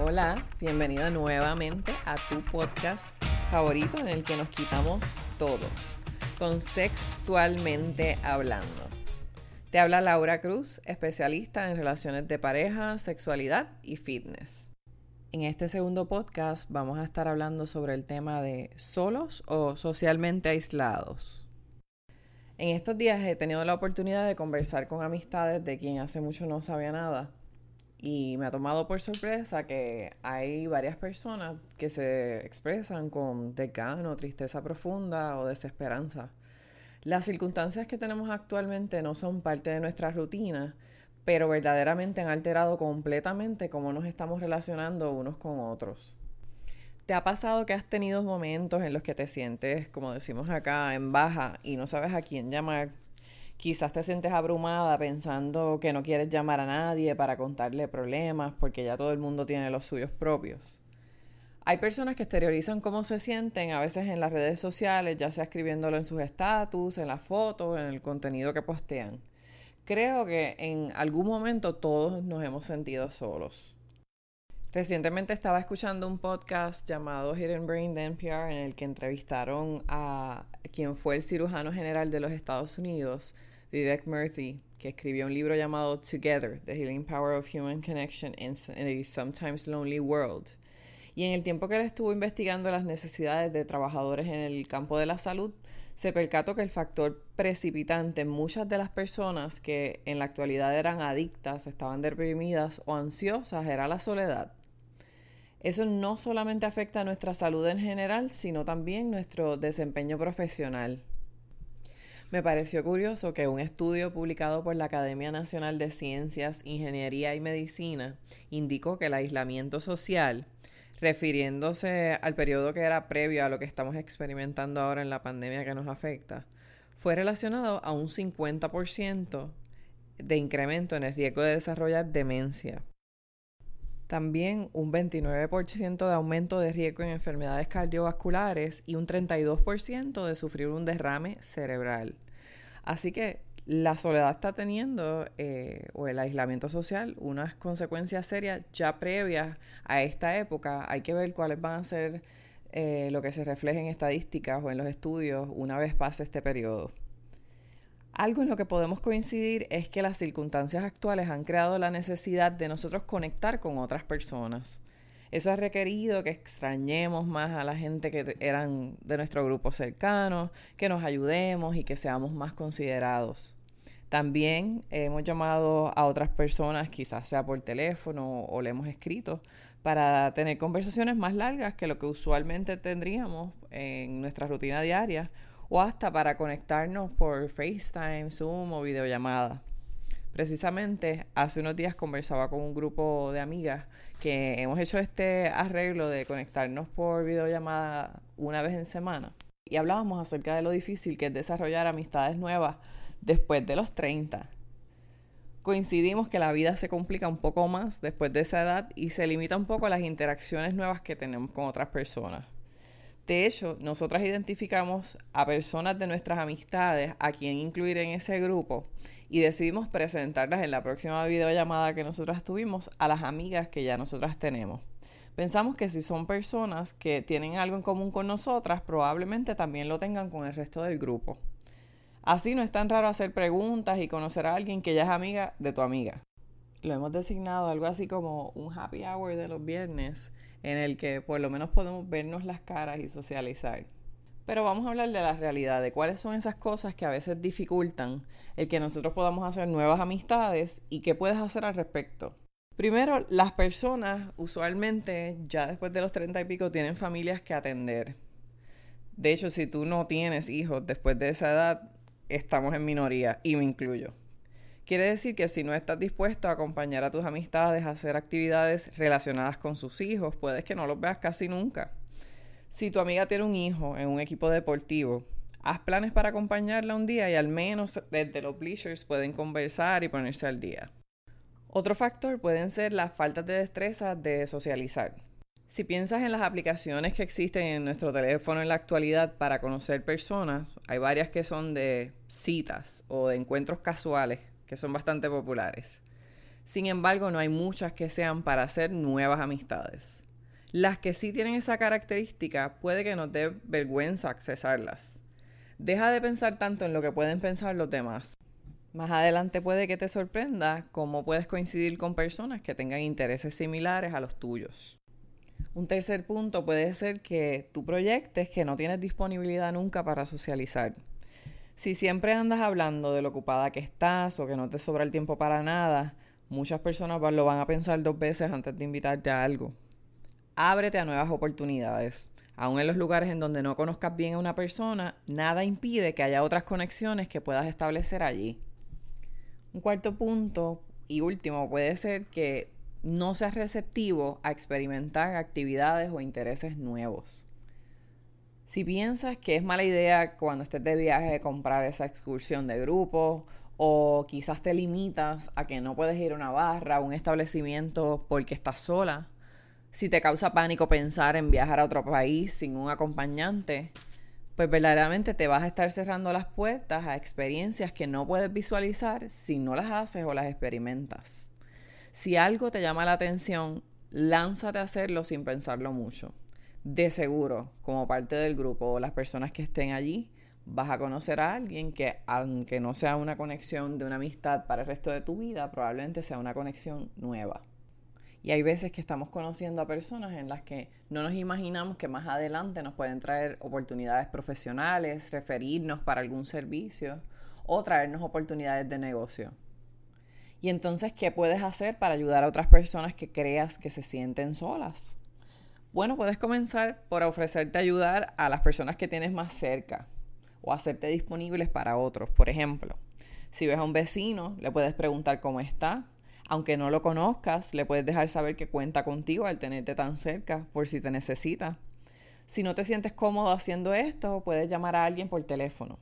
Hola, bienvenida nuevamente a tu podcast favorito en el que nos quitamos todo, sexualmente hablando. Te habla Laura Cruz, especialista en relaciones de pareja, sexualidad y fitness. En este segundo podcast vamos a estar hablando sobre el tema de solos o socialmente aislados. En estos días he tenido la oportunidad de conversar con amistades de quien hace mucho no sabía nada y me ha tomado por sorpresa que hay varias personas que se expresan con decano, tristeza profunda o desesperanza. Las circunstancias que tenemos actualmente no son parte de nuestra rutina, pero verdaderamente han alterado completamente cómo nos estamos relacionando unos con otros. ¿Te ha pasado que has tenido momentos en los que te sientes, como decimos acá, en baja y no sabes a quién llamar? Quizás te sientes abrumada pensando que no quieres llamar a nadie para contarle problemas porque ya todo el mundo tiene los suyos propios. Hay personas que exteriorizan cómo se sienten a veces en las redes sociales, ya sea escribiéndolo en sus estatus, en las fotos, en el contenido que postean creo que en algún momento todos nos hemos sentido solos. Recientemente estaba escuchando un podcast llamado Hidden Brain de NPR en el que entrevistaron a quien fue el cirujano general de los Estados Unidos, Vivek Murthy, que escribió un libro llamado Together, The Healing Power of Human Connection in a Sometimes Lonely World. Y en el tiempo que él estuvo investigando las necesidades de trabajadores en el campo de la salud, se percató que el factor precipitante en muchas de las personas que en la actualidad eran adictas, estaban deprimidas o ansiosas era la soledad. Eso no solamente afecta a nuestra salud en general, sino también nuestro desempeño profesional. Me pareció curioso que un estudio publicado por la Academia Nacional de Ciencias, Ingeniería y Medicina indicó que el aislamiento social refiriéndose al periodo que era previo a lo que estamos experimentando ahora en la pandemia que nos afecta, fue relacionado a un 50% de incremento en el riesgo de desarrollar demencia. También un 29% de aumento de riesgo en enfermedades cardiovasculares y un 32% de sufrir un derrame cerebral. Así que la soledad está teniendo, eh, o el aislamiento social, unas consecuencias serias ya previas a esta época. Hay que ver cuáles van a ser eh, lo que se refleje en estadísticas o en los estudios una vez pase este periodo. Algo en lo que podemos coincidir es que las circunstancias actuales han creado la necesidad de nosotros conectar con otras personas. Eso ha requerido que extrañemos más a la gente que eran de nuestro grupo cercano, que nos ayudemos y que seamos más considerados. También hemos llamado a otras personas, quizás sea por teléfono o le hemos escrito, para tener conversaciones más largas que lo que usualmente tendríamos en nuestra rutina diaria o hasta para conectarnos por FaceTime, Zoom o videollamada. Precisamente hace unos días conversaba con un grupo de amigas que hemos hecho este arreglo de conectarnos por videollamada una vez en semana y hablábamos acerca de lo difícil que es desarrollar amistades nuevas después de los 30. Coincidimos que la vida se complica un poco más después de esa edad y se limita un poco a las interacciones nuevas que tenemos con otras personas. De hecho, nosotras identificamos a personas de nuestras amistades a quien incluir en ese grupo y decidimos presentarlas en la próxima videollamada que nosotras tuvimos a las amigas que ya nosotras tenemos. Pensamos que si son personas que tienen algo en común con nosotras, probablemente también lo tengan con el resto del grupo. Así no es tan raro hacer preguntas y conocer a alguien que ya es amiga de tu amiga. Lo hemos designado algo así como un happy hour de los viernes en el que por lo menos podemos vernos las caras y socializar. Pero vamos a hablar de la realidad, de cuáles son esas cosas que a veces dificultan el que nosotros podamos hacer nuevas amistades y qué puedes hacer al respecto. Primero, las personas usualmente ya después de los treinta y pico tienen familias que atender. De hecho, si tú no tienes hijos después de esa edad, estamos en minoría y me incluyo. Quiere decir que si no estás dispuesto a acompañar a tus amistades a hacer actividades relacionadas con sus hijos, puedes que no los veas casi nunca. Si tu amiga tiene un hijo en un equipo deportivo, haz planes para acompañarla un día y al menos desde los bleachers pueden conversar y ponerse al día. Otro factor pueden ser las faltas de destreza de socializar. Si piensas en las aplicaciones que existen en nuestro teléfono en la actualidad para conocer personas, hay varias que son de citas o de encuentros casuales, que son bastante populares. Sin embargo, no hay muchas que sean para hacer nuevas amistades. Las que sí tienen esa característica puede que no dé vergüenza accesarlas. Deja de pensar tanto en lo que pueden pensar los demás. Más adelante puede que te sorprenda cómo puedes coincidir con personas que tengan intereses similares a los tuyos. Un tercer punto puede ser que tú proyectes que no tienes disponibilidad nunca para socializar. Si siempre andas hablando de lo ocupada que estás o que no te sobra el tiempo para nada, muchas personas lo van a pensar dos veces antes de invitarte a algo. Ábrete a nuevas oportunidades. Aún en los lugares en donde no conozcas bien a una persona, nada impide que haya otras conexiones que puedas establecer allí. Un cuarto punto y último puede ser que no seas receptivo a experimentar actividades o intereses nuevos. Si piensas que es mala idea cuando estés de viaje comprar esa excursión de grupo o quizás te limitas a que no puedes ir a una barra o un establecimiento porque estás sola, si te causa pánico pensar en viajar a otro país sin un acompañante, pues verdaderamente te vas a estar cerrando las puertas a experiencias que no puedes visualizar si no las haces o las experimentas. Si algo te llama la atención, lánzate a hacerlo sin pensarlo mucho. De seguro, como parte del grupo o las personas que estén allí, vas a conocer a alguien que, aunque no sea una conexión de una amistad para el resto de tu vida, probablemente sea una conexión nueva. Y hay veces que estamos conociendo a personas en las que no nos imaginamos que más adelante nos pueden traer oportunidades profesionales, referirnos para algún servicio o traernos oportunidades de negocio. Y entonces, ¿qué puedes hacer para ayudar a otras personas que creas que se sienten solas? Bueno, puedes comenzar por ofrecerte ayudar a las personas que tienes más cerca o hacerte disponibles para otros. Por ejemplo, si ves a un vecino, le puedes preguntar cómo está, aunque no lo conozcas, le puedes dejar saber que cuenta contigo al tenerte tan cerca por si te necesita. Si no te sientes cómodo haciendo esto, puedes llamar a alguien por teléfono.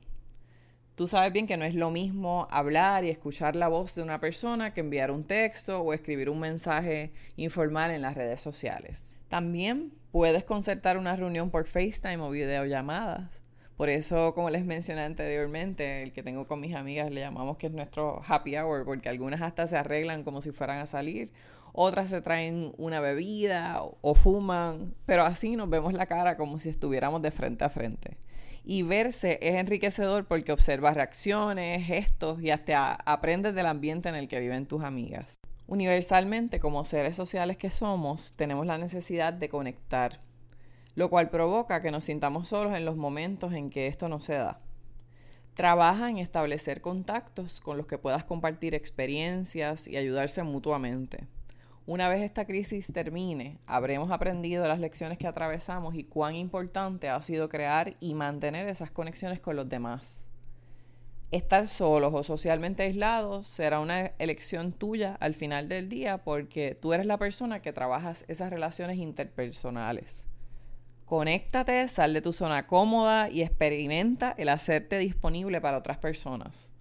Tú sabes bien que no es lo mismo hablar y escuchar la voz de una persona que enviar un texto o escribir un mensaje informal en las redes sociales. También puedes concertar una reunión por FaceTime o videollamadas. Por eso, como les mencioné anteriormente, el que tengo con mis amigas le llamamos que es nuestro happy hour, porque algunas hasta se arreglan como si fueran a salir, otras se traen una bebida o, fuman, pero así nos vemos la cara como si estuviéramos de frente a frente. Y verse es enriquecedor porque observas reacciones, gestos y hasta aprendes del ambiente en el que viven tus amigas. Universalmente, como seres sociales que somos, tenemos la necesidad de conectar, lo cual provoca que nos sintamos solos en los momentos en que esto no se da. Trabaja en establecer contactos con los que puedas compartir experiencias y ayudarse mutuamente. Una vez esta crisis termine, habremos aprendido las lecciones que atravesamos y cuán importante ha sido crear y mantener esas conexiones con los demás. Estar solos o socialmente aislados será una elección tuya al final del día porque tú eres la persona que trabajas esas relaciones interpersonales. Conéctate, sal de tu zona cómoda y experimenta el hacerte disponible para otras personas.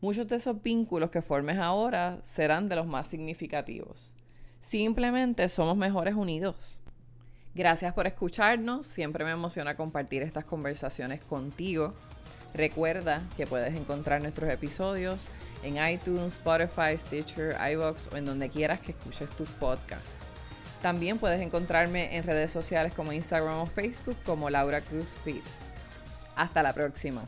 Muchos de esos vínculos que formes ahora serán de los más significativos. Simplemente somos mejores unidos. Gracias por escucharnos, siempre me emociona compartir estas conversaciones contigo. Recuerda que puedes encontrar nuestros episodios en iTunes, Spotify, Stitcher, iVoox o en donde quieras que escuches tus podcasts. También puedes encontrarme en redes sociales como Instagram o Facebook como Laura Cruz Feed. Hasta la próxima.